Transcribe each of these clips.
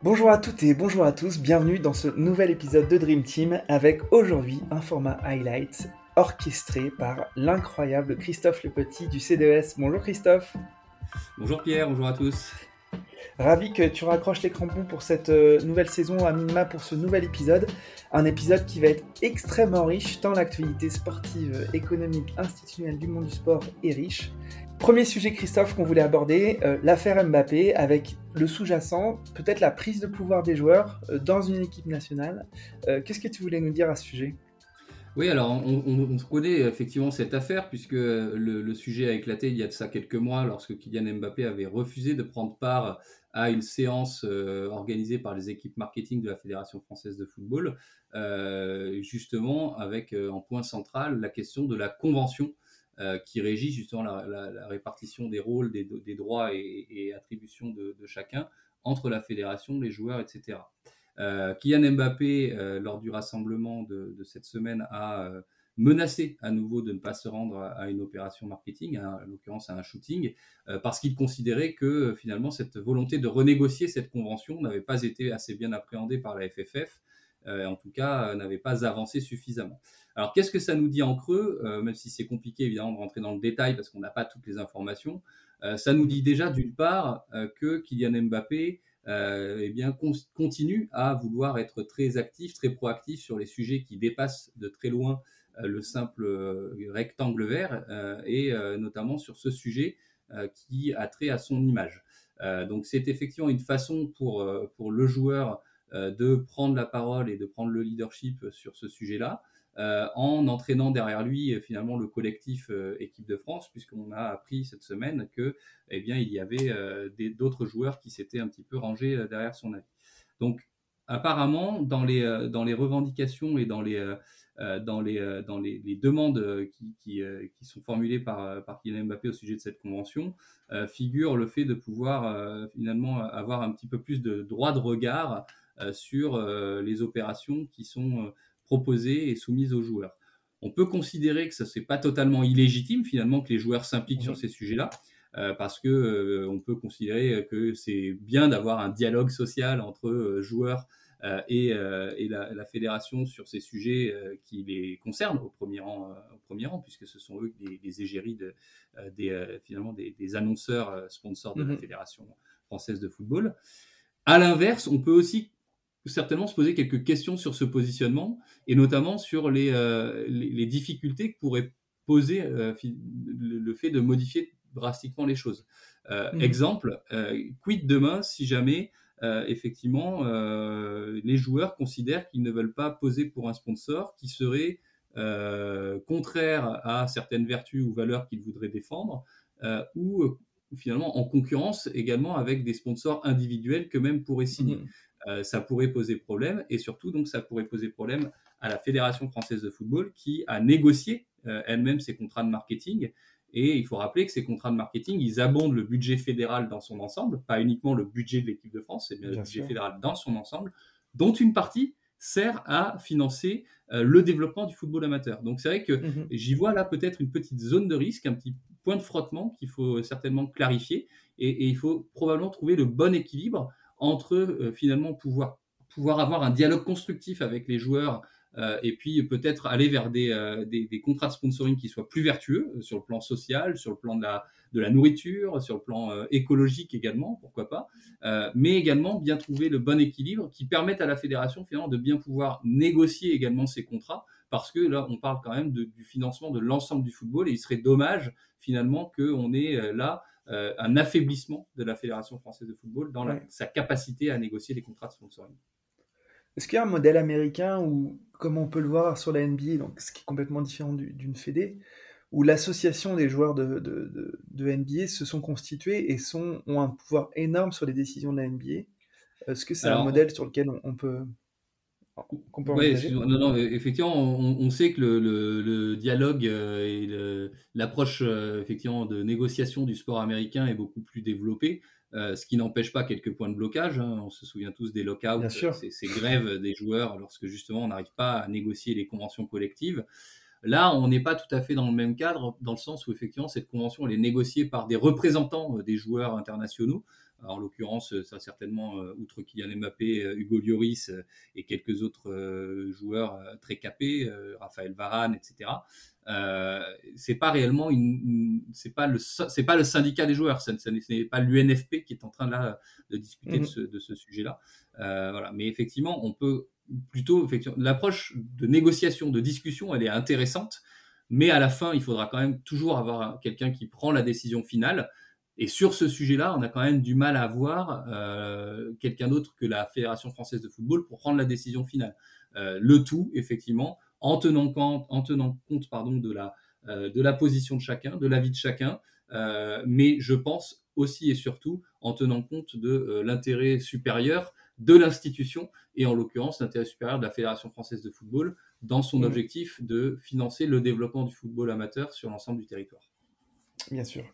Bonjour à toutes et bonjour à tous, bienvenue dans ce nouvel épisode de Dream Team avec aujourd'hui un format highlight orchestré par l'incroyable Christophe Le Petit du CDS. Bonjour Christophe. Bonjour Pierre, bonjour à tous. Ravi que tu raccroches les crampons pour cette euh, nouvelle saison, à minima pour ce nouvel épisode. Un épisode qui va être extrêmement riche, tant l'actualité sportive, économique, institutionnelle du monde du sport est riche. Premier sujet, Christophe, qu'on voulait aborder, euh, l'affaire Mbappé, avec le sous-jacent, peut-être la prise de pouvoir des joueurs euh, dans une équipe nationale. Euh, qu'est-ce que tu voulais nous dire à ce sujet? Oui, alors on, connaît effectivement cette affaire puisque le, sujet a éclaté il y a de ça quelques mois lorsque Kylian Mbappé avait refusé de prendre part à une séance organisée par les équipes marketing de la Fédération française de football, justement avec en point central la question de la convention euh, qui régit justement la, répartition des rôles, des, droits et, attributions de, chacun entre la fédération, les joueurs, etc. Euh, Kylian Mbappé, euh, lors du rassemblement de, cette semaine, a menacé à nouveau de ne pas se rendre à, une opération marketing, en l'occurrence à un shooting, parce qu'il considérait que finalement cette volonté de renégocier cette convention n'avait pas été assez bien appréhendée par la FFF, en tout cas n'avait pas avancé suffisamment. Alors, qu'est-ce que ça nous dit en creux euh, Même si c'est compliqué évidemment de rentrer dans le détail parce qu'on n'a pas toutes les informations, euh, ça nous dit déjà d'une part euh, que Kylian Mbappé eh bien, continue à vouloir être très actif, très proactif sur les sujets qui dépassent de très loin le simple rectangle vert et notamment sur ce sujet qui a trait à son image. donc, c'est effectivement une façon pour, pour le joueur de prendre la parole et de prendre le leadership sur ce sujet-là. Euh, en entraînant derrière lui euh, finalement le collectif euh, équipe de France, puisqu'on a appris cette semaine que, eh bien, il y avait d'autres joueurs qui s'étaient un petit peu rangés derrière son avis. Donc, apparemment, dans les, dans les revendications et dans les, dans les, dans les, demandes qui, qui, qui, sont formulées par, par Kylian Mbappé au sujet de cette convention, figure le fait de pouvoir finalement avoir un petit peu plus de droit de regard sur les opérations qui sont proposées et soumises aux joueurs. On peut considérer que ça c'est pas totalement illégitime finalement que les joueurs s'impliquent sur ces sujets-là, euh, parce que euh, on peut considérer que c'est bien d'avoir un dialogue social entre euh, joueurs et, la, fédération sur ces sujets qui les concernent au premier rang, au premier rang puisque ce sont eux les, égéries de, des, finalement des, annonceurs sponsors de la mmh fédération française de football. À l'inverse, on peut aussi certainement se poser quelques questions sur ce positionnement et notamment sur les, euh, les, difficultés que pourrait poser euh, le, fait de modifier drastiquement les choses. Euh, mmh. Exemple, quid demain si jamais effectivement les joueurs considèrent qu'ils ne veulent pas poser pour un sponsor qui serait contraire à certaines vertus ou valeurs qu'ils voudraient défendre ou finalement en concurrence également avec des sponsors individuels qu'eux-mêmes pourraient signer. Mmh. Euh, ça pourrait poser problème et surtout donc ça pourrait poser problème à la Fédération française de football qui a négocié euh, elle-même ses contrats de marketing et il faut rappeler que ces contrats de marketing, ils abondent le budget fédéral dans son ensemble, pas uniquement le budget de l'équipe de France, c'est bien, le budget fédéral dans son ensemble, dont une partie sert à financer euh, le développement du football amateur. Donc c'est vrai que mmh j'y vois là peut-être une petite zone de risque, un petit de frottement qu'il faut certainement clarifier et, il faut probablement trouver le bon équilibre entre euh, finalement pouvoir, pouvoir avoir un dialogue constructif avec les joueurs euh, et puis peut-être aller vers des, euh, des, des, contrats de sponsoring qui soient plus vertueux sur le plan social, sur le plan de la, de la nourriture, sur le plan écologique également, pourquoi pas, mais également bien trouver le bon équilibre qui permette à la fédération finalement de bien pouvoir négocier également ces contrats, parce que là on parle quand même du financement de l'ensemble du football et il serait dommage finalement qu'on ait là euh, un affaiblissement de la Fédération française de football dans sa capacité à négocier les contrats de sponsoring. Est-ce qu'il y a un modèle américain où, comme on peut le voir sur la NBA, donc ce qui est complètement différent d'une fédé, où l'association des joueurs de, de, de, NBA se sont constitués et sont, ont un pouvoir énorme sur les décisions de la NBA Est-ce que c'est un modèle sur lequel on peut non, non, effectivement, on, sait que le, dialogue euh, et l'approche euh, effectivement de négociation du sport américain est beaucoup plus développée, euh, ce qui n'empêche pas quelques points de blocage. Hein. On se souvient tous des lockouts, ces, ces, grèves des joueurs lorsque justement on n'arrive pas à négocier les conventions collectives. Là, on n'est pas tout à fait dans le même cadre, dans le sens où effectivement cette convention elle est négociée par des représentants des joueurs internationaux. En l'occurrence, ça certainement, outre Kylian Mbappé, Hugo Lloris et quelques autres joueurs très capés, Raphaël Varane, etc. Euh, c'est pas réellement une, c'est pas le c'est pas le syndicat des joueurs, ce n'est pas l'UNFP qui est en train là de discuter de mhm. ce, sujet-là. Euh, voilà, mais effectivement, on peut plutôt effectivement l'approche de négociation, de discussion, elle est intéressante, mais à la fin, il faudra quand même toujours avoir quelqu'un qui prend la décision finale. Et sur ce sujet-là, on a quand même du mal à avoir euh, quelqu'un d'autre que la Fédération française de football pour prendre la décision finale. le tout, effectivement, en tenant compte, en tenant compte pardon, de, la, euh, de la position de chacun, de l'avis de chacun, euh, mais je pense aussi et surtout en tenant compte de euh, l'intérêt supérieur de l'institution et en l'occurrence l'intérêt supérieur de la Fédération française de football dans son mmh. objectif de financer le développement du football amateur sur l'ensemble du territoire. Bien sûr.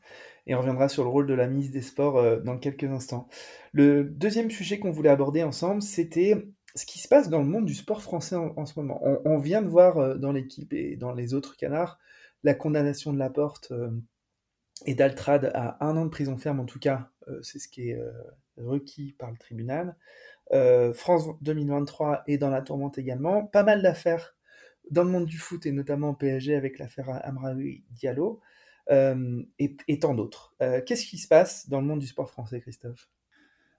Et on reviendra sur le rôle de la ministre des Sports dans quelques instants. Le deuxième sujet qu'on voulait aborder ensemble, c'était ce qui se passe dans le monde du sport français en, ce moment. On, vient de voir euh, dans l'équipe et dans les autres canards la condamnation de Laporte euh, et d'Altrad à un an de prison ferme, en tout cas, euh, c'est ce qui est requis par le tribunal. France 2023 est dans la tourmente également. Pas mal d'affaires dans le monde du foot et notamment au PSG avec l'affaire Amraoui Diallo et, et, tant d'autres. Qu'est-ce qui se passe dans le monde du sport français, Christophe?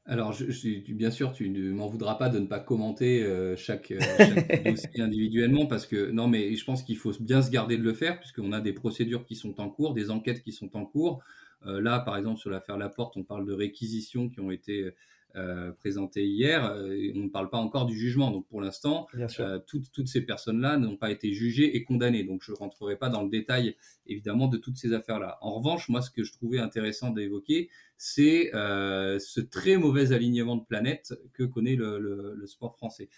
Alors, je, bien sûr, tu ne m'en voudras pas de ne pas commenter euh, chaque, euh, dossier individuellement, parce que non, mais je pense qu'il faut bien se garder de le faire, puisqu'on a des procédures qui sont en cours, des enquêtes qui sont en cours. Euh, là, par exemple, sur l'affaire Laporte, on parle de réquisitions qui ont été euh, présenté hier, euh, on ne parle pas encore du jugement. Donc pour l'instant, euh, toutes, toutes, ces personnes-là n'ont pas été jugées et condamnées. Donc je ne rentrerai pas dans le détail, évidemment, de toutes ces affaires-là. En revanche, moi, ce que je trouvais intéressant d'évoquer, c'est ce très mauvais alignement de planète que connaît le, le, sport français.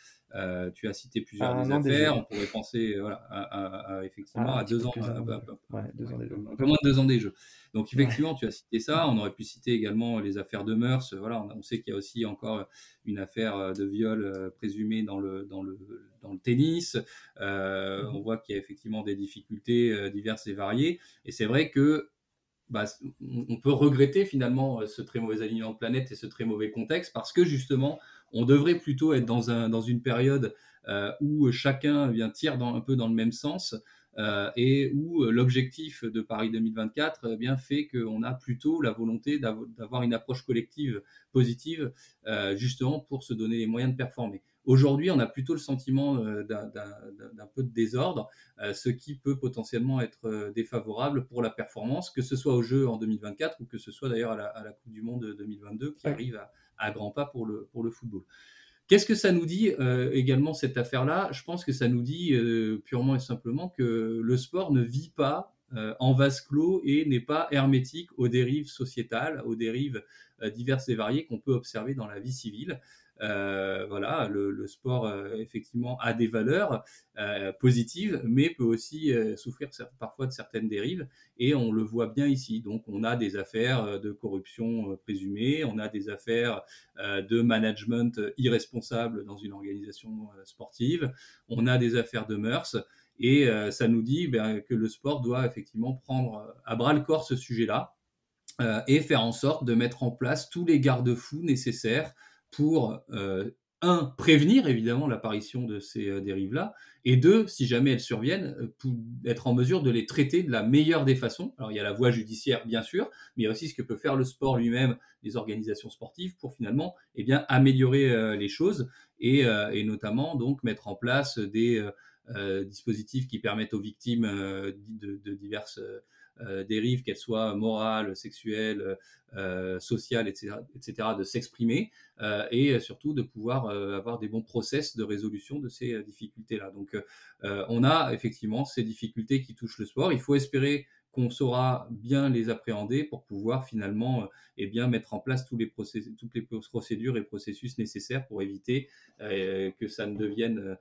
Tu as cité plusieurs des affaires. On pourrait penser voilà, à, effectivement ah, à deux ans, un peu moins de deux ans des jeux. Donc effectivement, tu as cité ça. On aurait pu citer également les affaires de mœurs. Voilà, on, sait qu'il y a aussi encore une affaire euh, de viol euh, présumé dans le, dans le, dans le tennis. Euh, mmh. on voit qu'il y a effectivement des difficultés diverses et variées. Et c'est vrai que bah, on peut regretter finalement ce très mauvais alignement de planète et ce très mauvais contexte parce que justement, on devrait plutôt être dans, un, dans une période où chacun vient tire dans, un peu dans le même sens. Euh, et où euh, l'objectif de Paris 2024 eh bien, fait qu'on a plutôt la volonté d'avoir une approche collective positive, euh, justement pour se donner les moyens de performer. Aujourd'hui, on a plutôt le sentiment d'un peu de désordre, ce qui peut potentiellement être défavorable pour la performance, que ce soit au jeu en 2024 ou que ce soit d'ailleurs à, la Coupe du Monde 2022 qui arrive à, à grands pas pour le, pour le football. Qu'est-ce que ça nous dit euh, également cette affaire-là? Je pense que ça nous dit euh, purement et simplement que le sport ne vit pas euh, en vase clos et n'est pas hermétique aux dérives sociétales, aux dérives diverses et variées qu'on peut observer dans la vie civile. Euh, voilà, le, sport euh, effectivement a des valeurs euh, positives, mais peut aussi souffrir parfois de certaines dérives, et on le voit bien ici. Donc, on a des affaires de corruption présumée, on a des affaires de management irresponsable dans une organisation sportive, on a des affaires de mœurs. Et ça nous dit ben, que le sport doit effectivement prendre à bras le corps ce sujet-là et faire en sorte de mettre en place tous les garde-fous nécessaires pour, euh, un, prévenir évidemment l'apparition de ces euh, dérives-là, et deux, si jamais elles surviennent, euh, être en mesure de les traiter de la meilleure des façons. Alors il y a la voie judiciaire, bien sûr, mais il y a aussi ce que peut faire le sport lui-même, les organisations sportives, pour finalement eh améliorer les choses, et, notamment donc mettre en place des dispositifs qui permettent aux victimes de, diverses dérives, qu'elles soient morales, sexuelles, euh, sociales, etc., etc., de s'exprimer euh, et surtout de pouvoir avoir des bons process de résolution de ces difficultés-là. Donc, on a effectivement ces difficultés qui touchent le sport. Il faut espérer qu'on saura bien les appréhender pour pouvoir finalement eh mettre en place tous les toutes les procédures et processus nécessaires pour éviter que ça ne devienne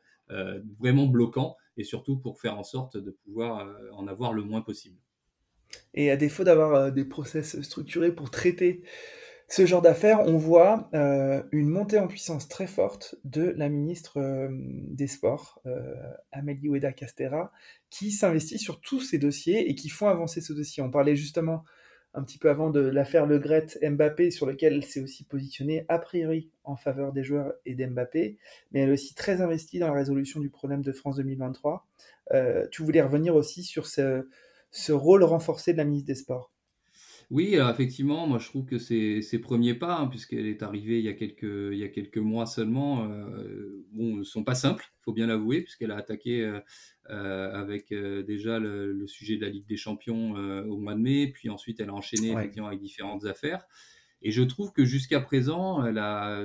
vraiment bloquant et surtout pour faire en sorte de pouvoir en avoir le moins possible. Et à défaut d'avoir euh, des process structurés pour traiter ce genre d'affaires, on voit euh, une montée en puissance très forte de la ministre euh, des Sports, Amélie Oueda Castera, qui s'investit sur tous ces dossiers et qui font avancer ce dossier. On parlait justement un petit peu avant de l'affaire Le Gret Mbappé, sur lequel elle s'est aussi positionnée a priori en faveur des joueurs et d'Mbappé, mais elle est aussi très investie dans la résolution du problème de France 2023. Euh, tu voulais revenir aussi sur ce, ce rôle renforcé de la ministre des Sports. Oui, alors effectivement, moi je trouve que c'est ses premiers pas, hein, puisqu'elle est arrivée il y a quelques, il y a quelques mois seulement, euh, bon, ne sont pas simples, il faut bien l'avouer, puisqu'elle a attaqué euh, euh, avec euh, déjà le, sujet de la Ligue des Champions au mois de mai, puis ensuite elle a enchaîné effectivement avec différentes affaires. Et je trouve que jusqu'à présent, elle a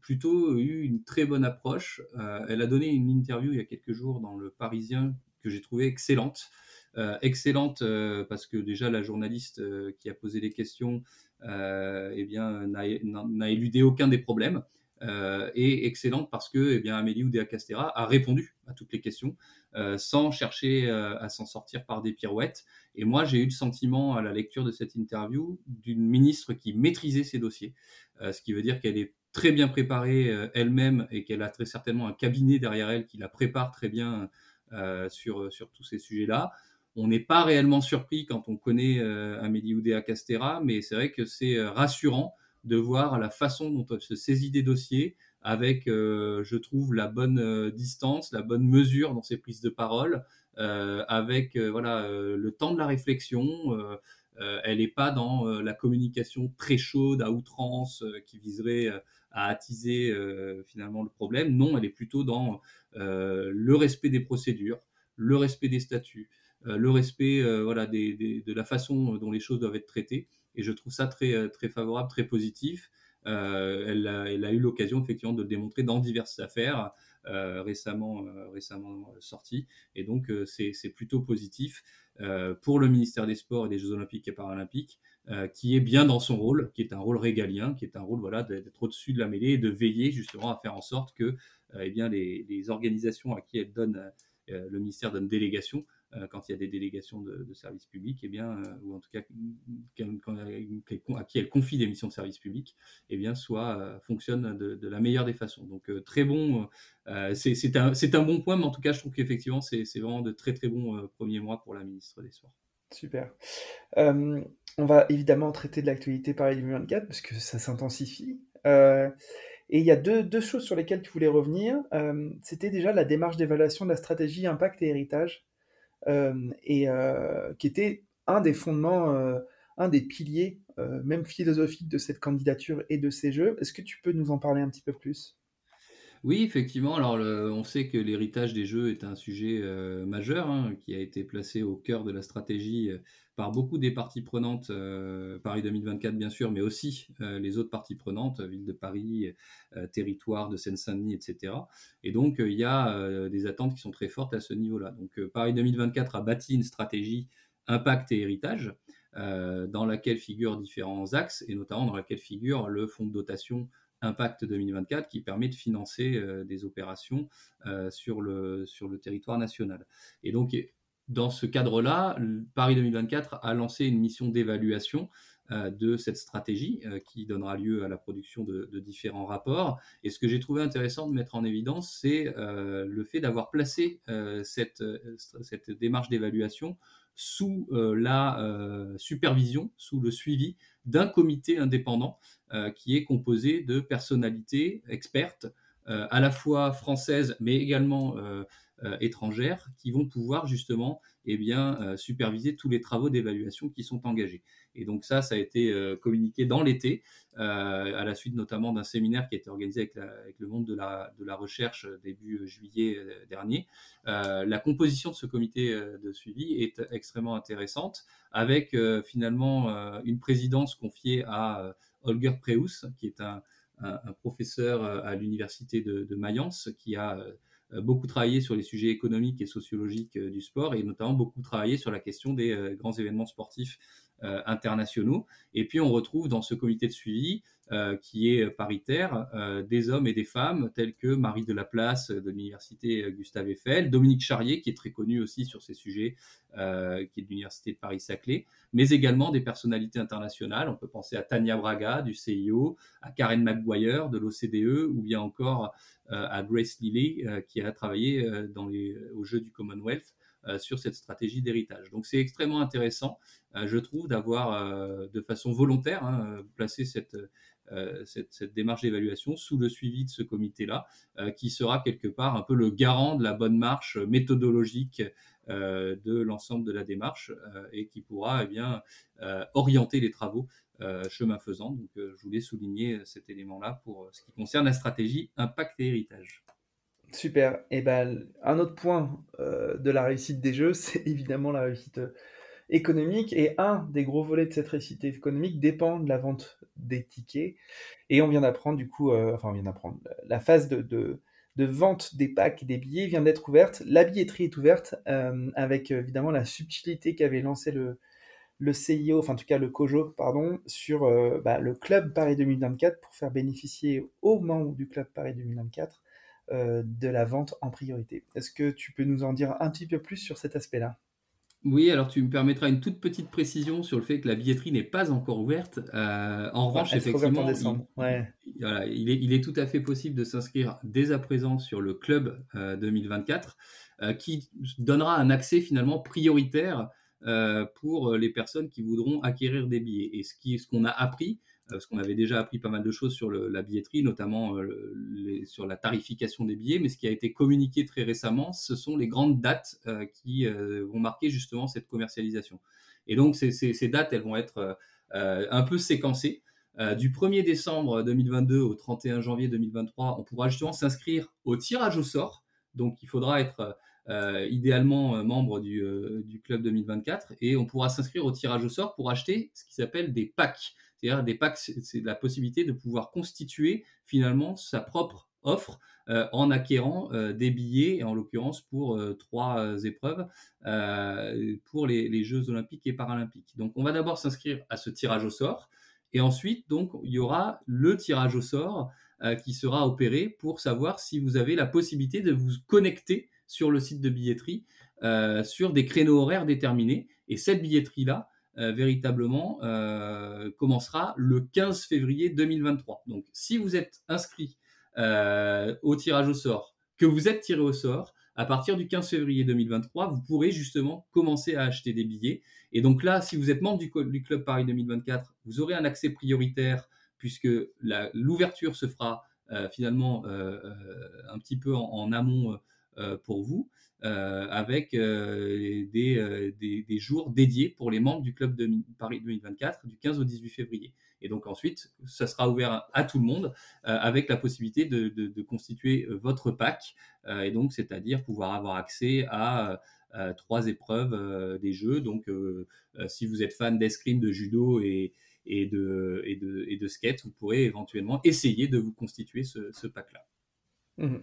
plutôt eu une très bonne approche. elle a donné une interview il y a quelques jours dans le Parisien que j'ai trouvé excellente. Euh, excellente euh, parce que déjà la journaliste euh, qui a posé les questions eh bien, n'a éludé aucun des problèmes. et excellente parce que eh bien, Amélie Oudéa-Castera a répondu à toutes les questions sans chercher à s'en sortir par des pirouettes. Et moi, j'ai eu le sentiment à la lecture de cette interview d'une ministre qui maîtrisait ses dossiers, ce qui veut dire qu'elle est très bien préparée elle-même et qu'elle a très certainement un cabinet derrière elle qui la prépare très bien sur, sur tous ces sujets-là. On n'est pas réellement surpris quand on connaît euh, Amélie Oudéa Castera, mais c'est vrai que c'est euh, rassurant de voir la façon dont elle se saisit des dossiers, avec, euh, je trouve, la bonne distance, la bonne mesure dans ses prises de parole, avec voilà le temps de la réflexion. elle n'est pas dans la communication très chaude à outrance qui viserait à attiser finalement le problème. Non, elle est plutôt dans le respect des procédures, le respect des statuts, le respect euh, voilà, de la façon dont les choses doivent être traitées. Et je trouve ça très, euh, très favorable, très positif. elle, a, eu l'occasion effectivement de le démontrer dans diverses affaires récemment, récemment sorties. Et donc c'est plutôt positif pour le ministère des Sports et des Jeux Olympiques et Paralympiques, qui est bien dans son rôle, qui est un rôle régalien, qui est un rôle voilà, d'être au-dessus de la mêlée et de veiller justement à faire en sorte que eh bien, les, les, organisations à qui elle donne, le ministère donne délégation euh, quand il y a des délégations de, services publics, eh bien, euh, ou en tout cas à qui elle confie des missions de service public, eh bien, soit euh, fonctionne de, la meilleure des façons. Donc très bon, c'est un, bon point, mais en tout cas, je trouve qu'effectivement, c'est vraiment de très très bons premiers mois pour la ministre des Sports. Super. on va évidemment traiter de l'actualité Paris 2024 parce que ça s'intensifie. et il y a deux, choses sur lesquelles tu voulais revenir. C'était déjà la démarche d'évaluation de la stratégie impact et héritage euh, et qui était un des fondements, un des piliers, même philosophiques de cette candidature et de ces jeux. Est-ce que tu peux nous en parler un petit peu plus? Oui, effectivement. Alors, on sait que l'héritage des jeux est un sujet majeur hein, qui a été placé au cœur de la stratégie par beaucoup des parties prenantes, Paris 2024 bien sûr, mais aussi les autres parties prenantes, ville de Paris, territoire de Seine-Saint-Denis, etc. Et donc, il y a des attentes qui sont très fortes à ce niveau-là. Donc, Paris 2024 a bâti une stratégie impact et héritage. dans laquelle figurent différents axes et notamment dans laquelle figure le fonds de dotation Impact 2024 qui permet de financer euh, des opérations euh, sur, le, sur le territoire national. Et donc, dans ce cadre-là, Paris 2024 a lancé une mission d'évaluation euh, de cette stratégie qui donnera lieu à la production de, différents rapports. Et ce que j'ai trouvé intéressant de mettre en évidence, c'est le fait d'avoir placé cette, démarche d'évaluation sous la supervision, sous le suivi d'un comité indépendant euh, qui est composé de personnalités expertes, euh, à la fois françaises, mais également euh, étrangères, qui vont pouvoir justement eh bien, superviser tous les travaux d'évaluation qui sont engagés. Et donc ça, ça a été communiqué dans l'été, à la suite notamment d'un séminaire qui a été organisé avec, le monde de la, de la, recherche début juillet dernier. la composition de ce comité de suivi est extrêmement intéressante, avec finalement une présidence confiée à Holger Preus, qui est un, professeur euh, à l'université de, Mayence, qui a euh, beaucoup travaillé sur les sujets économiques et sociologiques euh, du sport, et notamment beaucoup travaillé sur la question des grands événements sportifs. euh, internationaux. Et puis on retrouve dans ce comité de suivi, euh, qui est paritaire, euh, des hommes et des femmes tels que Marie de Place de l'université Gustave Eiffel, Dominique Charrier, qui est très connu aussi sur ces sujets, qui est de l'université de Paris-Saclay, mais également des personnalités internationales. On peut penser à Tania Braga du CIO, à Karen McGuire de l'OCDE, ou bien encore à Grace Lilly, qui a travaillé dans les, aux Jeux du Commonwealth sur cette stratégie d'héritage. Donc c'est extrêmement intéressant, je trouve, d'avoir de façon volontaire hein, placé cette, démarche d'évaluation sous le suivi de ce comité-là, qui sera quelque part un peu le garant de la bonne marche méthodologique de l'ensemble de la démarche et qui pourra eh orienter les travaux euh, chemin faisant. Donc, euh, je voulais souligner cet élément-là pour euh, ce qui concerne la stratégie impact et héritage. Super. Et ben, un autre point de la réussite des jeux, c'est évidemment la réussite économique. Et un des gros volets de cette réussite économique dépend de la vente des tickets. Et on vient d'apprendre, du coup, enfin, on vient d'apprendre, la phase de, vente des packs et des billets vient d'être ouverte. La billetterie est ouverte avec évidemment la subtilité qu'avait lancé le, CIO, enfin en tout cas le COJO, pardon, sur euh, bah, le club Paris 2024 pour faire bénéficier aux membres du club Paris 2024 euh, de la vente en priorité. Est-ce que tu peux nous en dire un petit peu plus sur cet aspect-là? Oui, alors tu me permettras une toute petite précision sur le fait que la billetterie n'est pas encore ouverte. Euh, en revanche, effectivement, il, est, tout à fait possible de s'inscrire dès à présent sur le club 2024, qui donnera un accès finalement prioritaire euh, pour les personnes qui voudront acquérir des billets. Et ce qu'on ce qu'on a appris, euh, parce qu'on avait déjà appris pas mal de choses sur la billetterie, notamment euh, sur la tarification des billets, mais ce qui a été communiqué très récemment, ce sont les grandes dates qui vont marquer justement cette commercialisation. Et donc ces, ces dates, elles vont être un peu séquencées. du 1er décembre 2022 au 31 janvier 2023, on pourra justement s'inscrire au tirage au sort. Donc il faudra être euh, idéalement euh, membre du, euh, du, club 2024, et on pourra s'inscrire au tirage au sort pour acheter ce qui s'appelle des packs. C'est-à-dire des packs, c'est la possibilité de pouvoir constituer finalement sa propre offre en acquérant des billets, en l'occurrence pour trois épreuves, pour les, les, Jeux olympiques et paralympiques. Donc on va d'abord s'inscrire à ce tirage au sort, et ensuite donc il y aura le tirage au sort qui sera opéré pour savoir si vous avez la possibilité de vous connecter sur le site de billetterie euh, sur des créneaux horaires déterminés. Et cette billetterie-là, euh, véritablement, euh, commencera le 15 février 2023. Donc, si vous êtes inscrit au tirage au sort, que vous êtes tiré au sort, à partir du 15 février 2023, vous pourrez justement commencer à acheter des billets. Et donc là, si vous êtes membre du, Club Paris 2024, vous aurez un accès prioritaire puisque l'ouverture se fera finalement un petit peu en amont euh, pour vous, euh, avec euh, des, des, jours dédiés pour les membres du club de Paris 2024 du 15 au 18 février. Et donc ensuite, ça sera ouvert à, tout le monde avec la possibilité de, de, constituer votre pack, et donc c'est-à-dire pouvoir avoir accès à trois épreuves des jeux. Donc si vous êtes fan d'escrime, de judo et, et, de, et, de, et de skate, vous pourrez éventuellement essayer de vous constituer ce, ce pack-là. Mmh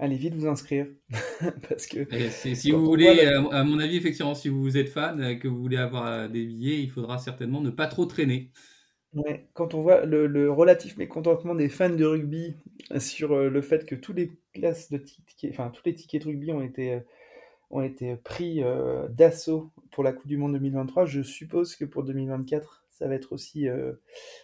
allez vite vous inscrire. Parce que. si vous voulez, à mon avis, effectivement, si vous êtes fan, euh, que vous voulez avoir euh, des billets, il faudra certainement ne pas trop traîner. Ouais, quand on voit le, relatif mécontentement des fans de rugby sur euh, le fait que tous les places de tickets, enfin tous les tickets de rugby ont été, ont été pris d'assaut pour la Coupe du Monde 2023, je suppose que pour 2024, ça va être aussi euh,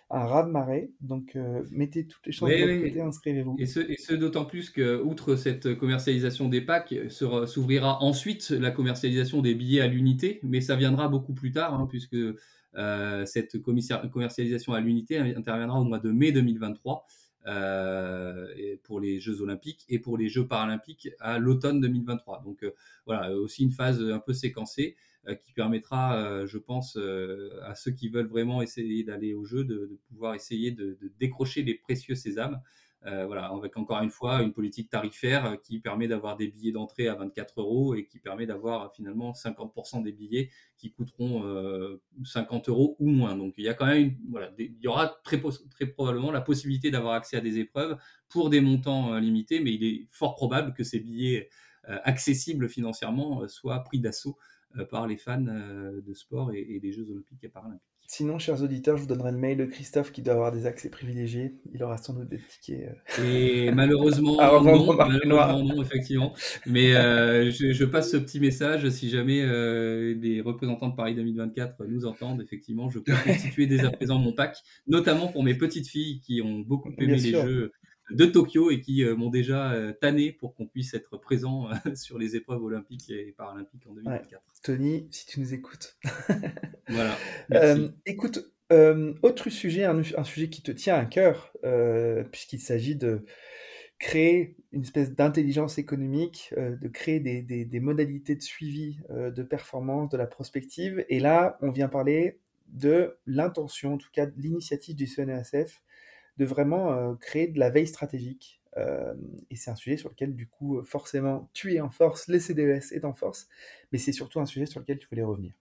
un raz-de-marée. Donc, euh, mettez toutes les chances de votre côté, inscrivez-vous. Et ce, d'autant plus que, outre cette commercialisation des packs, s'ouvrira ensuite la commercialisation des billets à l'unité, mais ça viendra beaucoup plus tard, hein, puisque euh, cette commercialisation à l'unité interviendra au mois de mai 2023. pour les Jeux Olympiques et pour les Jeux Paralympiques à l'automne 2023. Donc voilà, aussi une phase un peu séquencée. Euh, qui permettra, euh, je pense, euh, à ceux qui veulent vraiment essayer d'aller au jeu de, pouvoir essayer de, décrocher les précieux sésames. voilà, avec encore une fois une politique tarifaire qui permet d'avoir des billets d'entrée à 24 euros et qui permet d'avoir finalement 50% des billets qui coûteront 50 euros ou moins. Donc il y a quand même, voilà, il y aura très, probablement la possibilité d'avoir accès à des épreuves pour des montants limités, mais il est fort probable que ces billets accessibles financièrement soient pris d'assaut par les fans euh, de sport et, des Jeux olympiques et paralympiques. Sinon, chers auditeurs, je vous donnerai le mail de Christophe qui doit avoir des accès privilégiés. Il aura sans doute des tickets. Euh, et malheureusement, non, effectivement. Mais je, passe ce petit message. Si jamais les représentants de Paris 2024 nous entendent, effectivement, je peux constituer dès à présent mon pack, notamment pour mes petites filles qui ont beaucoup aimé les Jeux de Tokyo et qui m'ont déjà tanné pour qu'on puisse être présent sur les épreuves olympiques et paralympiques en 2024. Tony, si tu nous écoutes. voilà. écoute, autre sujet, un, sujet qui te tient à cœur, puisqu'il s'agit de créer une espèce d'intelligence économique, euh, de créer des, des, modalités de suivi euh, de performance, de la prospective. Et là, on vient parler de l'intention, en tout cas de l'initiative du CNESF, de vraiment euh, créer de la veille stratégique. et c'est un sujet sur lequel, du coup, forcément, tu es en force, les CDES est en force, mais c'est surtout un sujet sur lequel tu voulais revenir.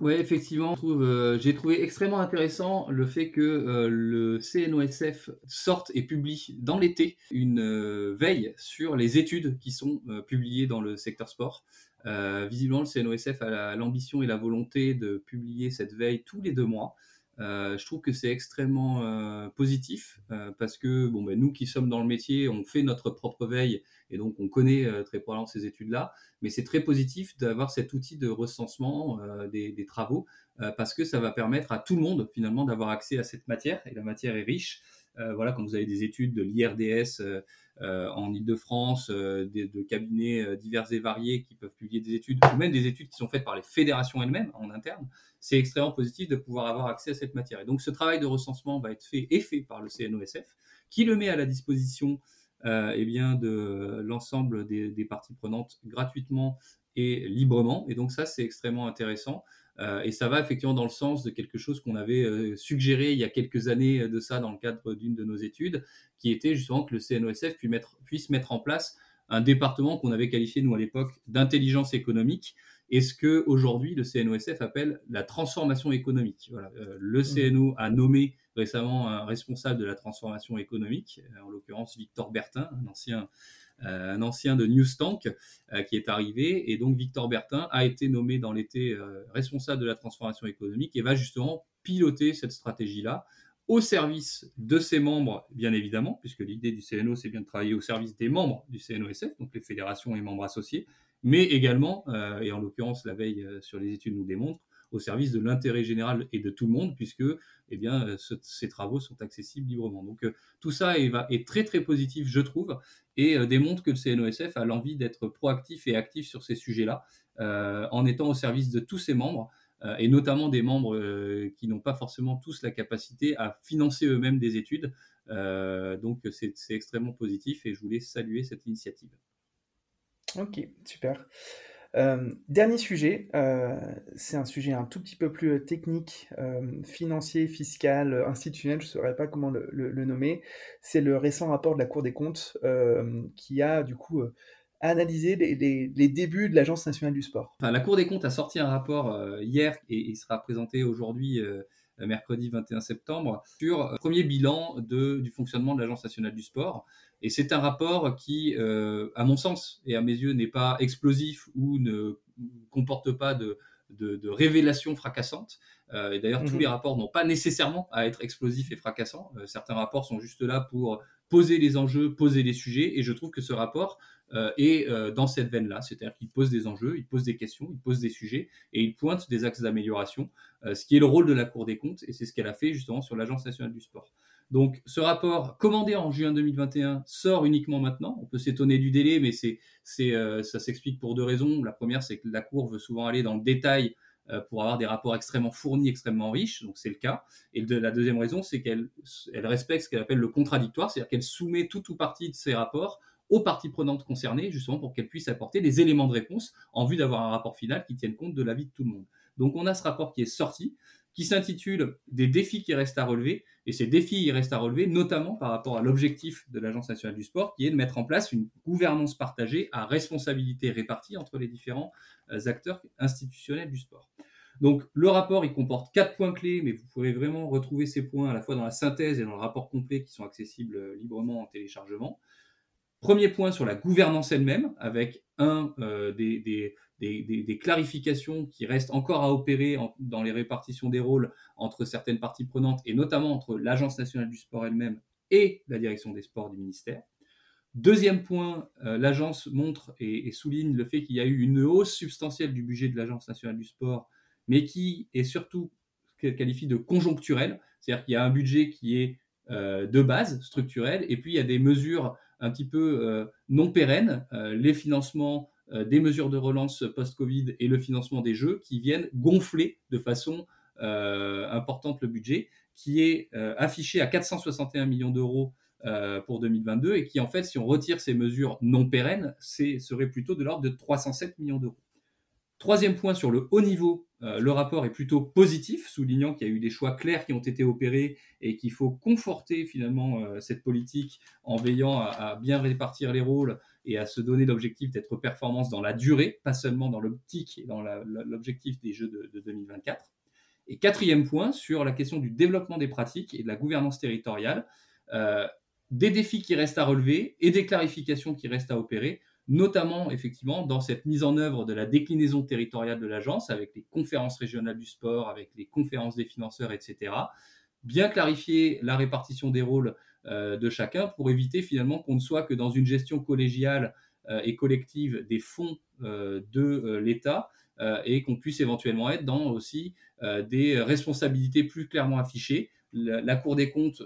Oui, effectivement, euh, j'ai trouvé extrêmement intéressant le fait que euh, le CNOSF sorte et publie dans l'été une euh, veille sur les études qui sont publiées dans le secteur sport. visiblement, le CNOSF a l'ambition et la volonté de publier cette veille tous les deux mois. Euh, je trouve que c'est extrêmement euh, positif euh, parce que bon, ben, nous qui sommes dans le métier, on fait notre propre veille et donc on connaît très probablement ces études-là. Mais c'est très positif d'avoir cet outil de recensement des, des, travaux parce que ça va permettre à tout le monde finalement d'avoir accès à cette matière et la matière est riche. voilà, quand vous avez des études de l'IRDS en Ile-de-France, de, cabinets divers et variés qui peuvent publier des études, ou même des études qui sont faites par les fédérations elles-mêmes en interne, c'est extrêmement positif de pouvoir avoir accès à cette matière. Et donc ce travail de recensement va être fait et fait par le CNOSF, qui le met à la disposition euh, eh bien, de l'ensemble des, parties prenantes gratuitement et librement. Et donc ça, c'est extrêmement intéressant. Euh, et ça va effectivement dans le sens de quelque chose qu'on avait euh, suggéré il y a quelques années de ça dans le cadre d'une de nos études, qui était justement que le CNOSF puisse mettre, puisse mettre en place un département qu'on avait qualifié, nous, à l'époque, d'intelligence économique, et ce que aujourd'hui le CNOSF appelle la transformation économique? Voilà. Euh, le mmh. CNO a nommé récemment un responsable de la transformation économique, euh, en l'occurrence Victor Bertin, un ancien, euh, un ancien de Newstank qui est arrivé. Et donc Victor Bertin a été nommé dans l'été responsable de la transformation économique et va justement piloter cette stratégie-là au service de ses membres, bien évidemment, puisque l'idée du CNO, c'est bien de travailler au service des membres du CNOSF, donc les fédérations et membres associés, mais également, euh, et en l'occurrence la veille euh, sur les études nous démontre, au service de l'intérêt général et de tout le monde, puisque eh euh, ces travaux sont accessibles librement. Donc tout ça est, très très positif, je trouve, et démontre que le CNOSF a l'envie d'être proactif et actif sur ces sujets-là, en étant au service de tous ses membres, et notamment des membres qui n'ont pas forcément tous la capacité à financer eux-mêmes des études. donc c'est extrêmement positif, et je voulais saluer cette initiative. Ok, super. Euh, dernier sujet, euh, c'est un sujet un tout petit peu plus euh, technique, financier, fiscal, institutionnel, je ne saurais pas comment le, nommer. C'est le récent rapport de la Cour des comptes qui a du coup analysé les, débuts de l'Agence nationale du sport. la Cour des comptes a sorti un rapport hier et il sera présenté aujourd'hui mercredi 21 septembre, sur le premier bilan de, du fonctionnement de l'Agence nationale du sport. Et c'est un rapport qui, euh, à mon sens et à mes yeux, n'est pas explosif ou ne comporte pas de, de, révélations fracassantes. Euh, et d'ailleurs, tous mhm. les rapports n'ont pas nécessairement à être explosifs et fracassants. Euh, certains rapports sont juste là pour poser les enjeux, poser les sujets. Et je trouve que ce rapport est dans cette veine-là. C'est-à-dire qu'il pose des enjeux, il pose des questions, il pose des sujets et il pointe des axes d'amélioration, ce qui est le rôle de la Cour des comptes. Et c'est ce qu'elle a fait justement sur l'Agence nationale du sport. Donc ce rapport commandé en juin 2021 sort uniquement maintenant. On peut s'étonner du délai, mais c'est, euh, ça s'explique pour deux raisons. La première, c'est que la Cour veut souvent aller dans le détail euh, pour avoir des rapports extrêmement fournis, extrêmement riches, donc c'est le cas. Et la deuxième raison, c'est qu'elle elle respecte ce qu'elle appelle le contradictoire, c'est-à-dire qu'elle soumet tout ou partie de ses rapports aux parties prenantes concernées, justement pour qu'elles puissent apporter des éléments de réponse en vue d'avoir un rapport final qui tienne compte de l'avis de tout le monde. Donc on a ce rapport qui est sorti, qui s'intitule Des défis qui restent à relever. Et ces défis, ils restent à relever, notamment par rapport à l'objectif de l'Agence nationale du sport, qui est de mettre en place une gouvernance partagée à responsabilité répartie entre les différents euh, acteurs institutionnels du sport. Donc le rapport, il comporte quatre points clés, mais vous pouvez vraiment retrouver ces points à la fois dans la synthèse et dans le rapport complet qui sont accessibles euh, librement en téléchargement. Premier point sur la gouvernance elle-même, avec un euh, des, clarifications qui restent encore à opérer dans les répartitions des rôles entre certaines parties prenantes, et notamment entre l'Agence nationale du sport elle-même et la direction des sports du ministère. Deuxième point, euh, l'agence montre et, souligne le fait qu'il y a eu une hausse substantielle du budget de l'Agence nationale du sport, mais qui est surtout qualifié de conjoncturel, c'est-à-dire qu'il y a un budget qui est de base structurelles, et puis il y a des mesures un petit peu non pérennes, les financements des mesures de relance post-Covid et le financement des jeux qui viennent gonfler de façon importante le budget, qui est affiché à 461 millions d'euros pour 2022 et qui, en fait, si on retire ces mesures non pérennes, serait plutôt de l'ordre de 307 millions d'euros. Troisième point sur le haut niveau, euh, le rapport est plutôt positif, soulignant qu'il y a eu des choix clairs qui ont été opérés et qu'il faut conforter finalement euh, cette politique en veillant à, bien répartir les rôles et à se donner l'objectif d'être performance dans la durée, pas seulement dans l'optique et dans l'objectif des Jeux de, 2024. Et quatrième point sur la question du développement des pratiques et de la gouvernance territoriale, euh, des défis qui restent à relever et des clarifications qui restent à opérer notamment effectivement dans cette mise en œuvre de la déclinaison territoriale de l'agence avec les conférences régionales du sport, avec les conférences des financeurs, etc. Bien clarifier la répartition des rôles euh, de chacun pour éviter finalement qu'on ne soit que dans une gestion collégiale euh, et collective des fonds euh, de l'État et qu'on puisse éventuellement être dans aussi des responsabilités plus clairement affichées. la Cour des comptes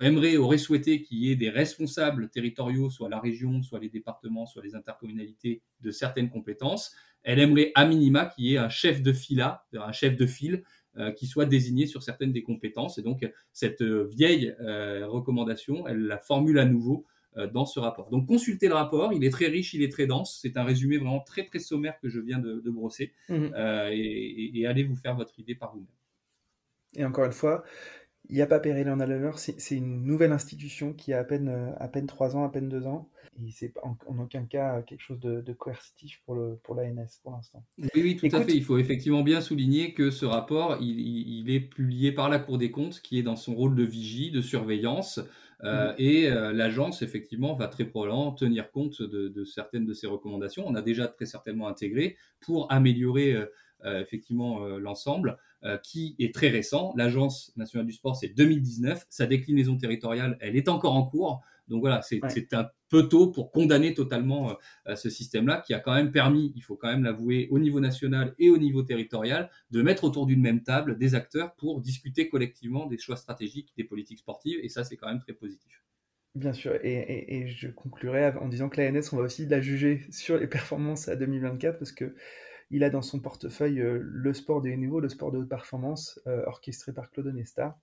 aimerait, aurait souhaité qu'il y ait des responsables territoriaux, soit la région, soit les départements, soit les intercommunalités, de certaines compétences. Elle aimerait à minima qu'il y ait un chef de fila, un chef de file, euh, qui soit désigné sur certaines des compétences. Et donc, cette euh, vieille euh, recommandation, elle la formule à nouveau dans ce rapport. Donc, consultez le rapport. Il est très riche, il est très dense. C'est un résumé vraiment très, très sommaire que je viens de, brosser. Mmh. et allez vous faire votre idée par vous-même. Et encore une fois, il n'y a pas Péril en Allenor, c'est une nouvelle institution qui a à peine, euh, à peine 3 ans, à peine 2 ans. Et c'est en, en, aucun cas quelque chose de, coercitif pour, le, pour l'ANS pour l'instant. Oui, oui, tout à fait. Il faut effectivement bien souligner que ce rapport, il, il, est publié par la Cour des comptes, qui est dans son rôle de vigie, de surveillance. Euh, mmh. et euh, l'agence, effectivement, va très probablement tenir compte de, de, certaines de ces recommandations. On a déjà très certainement intégré pour améliorer effectivement l'ensemble. Euh, qui est très récent. L'Agence nationale du sport, c'est 2019. Sa déclinaison territoriale, elle est encore en cours. Donc voilà, c'est un peu tôt pour condamner totalement euh, ce système-là qui a quand même permis, il faut quand même l'avouer, au niveau national et au niveau territorial, de mettre autour d'une même table des acteurs pour discuter collectivement des choix stratégiques des politiques sportives. Et ça, c'est quand même très positif. Bien sûr, et, et, je conclurai en disant que l'ANS, on va aussi la juger sur les performances à 2024 parce que il a dans son portefeuille euh, le sport de haut niveau, le sport de haute performance, euh, orchestré par Claude Onesta.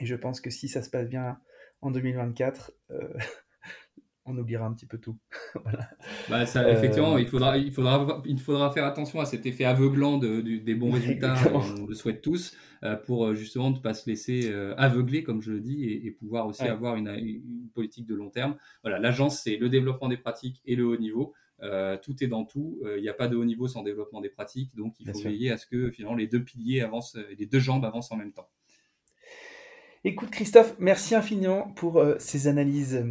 Et je pense que si ça se passe bien en 2024, euh, on oubliera un petit peu tout. bah ça, effectivement, il faudra, il, faudra, il faudra faire attention à cet effet aveuglant de, des bons résultats, on le souhaite tous, pour justement ne pas se laisser aveugler, comme je le dis, et, pouvoir aussi avoir une, une, politique de long terme. Voilà, l'agence, c'est le développement des pratiques et le haut niveau. Euh, tout est dans tout. Euh, il n'y a pas de haut niveau sans développement des pratiques. Donc, il faut veiller à ce que finalement les deux piliers avancent, euh, les deux jambes avancent en même temps. Écoute, Christophe, merci infiniment pour ces analyses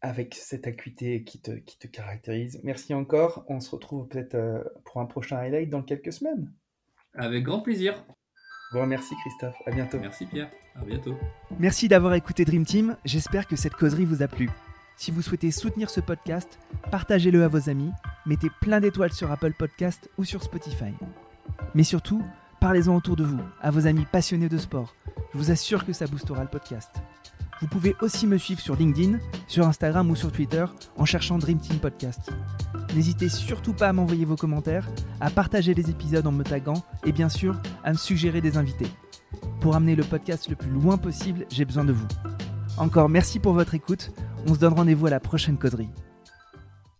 avec cette acuité qui te, qui te caractérise. Merci encore. On se retrouve peut-être pour un prochain highlight dans quelques semaines. Avec grand plaisir. Bon, merci Christophe. À bientôt. Merci Pierre. À bientôt. Merci d'avoir écouté Dream Team. J'espère que cette causerie vous a plu. Si vous souhaitez soutenir ce podcast, partagez-le à vos amis, mettez plein d'étoiles sur Apple Podcast ou sur Spotify. Mais surtout, parlez-en autour de vous, à vos amis passionnés de sport. Je vous assure que ça boostera le podcast. Vous pouvez aussi me suivre sur LinkedIn, sur Instagram ou sur Twitter en cherchant Dream Team Podcast. N'hésitez surtout pas à m'envoyer vos commentaires, à partager les épisodes en me taguant et bien sûr à me suggérer des invités. Pour amener le podcast le plus loin possible, j'ai besoin de vous. Encore merci pour votre écoute. On se donne rendez-vous à la prochaine causerie.